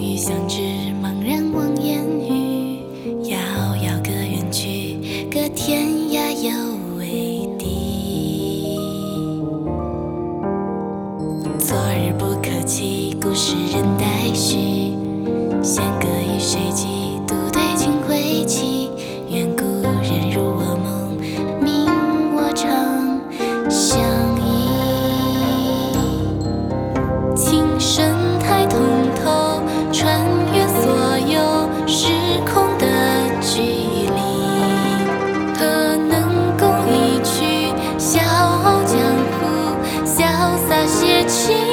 相逢与相知，茫然望烟雨。遥遥隔远去，隔天涯又为敌。昨日不可期，故事仍待续。笑傲江湖，潇洒写情。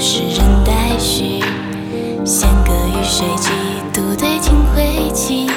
是人待续，弦歌与谁寄？独对镜回击。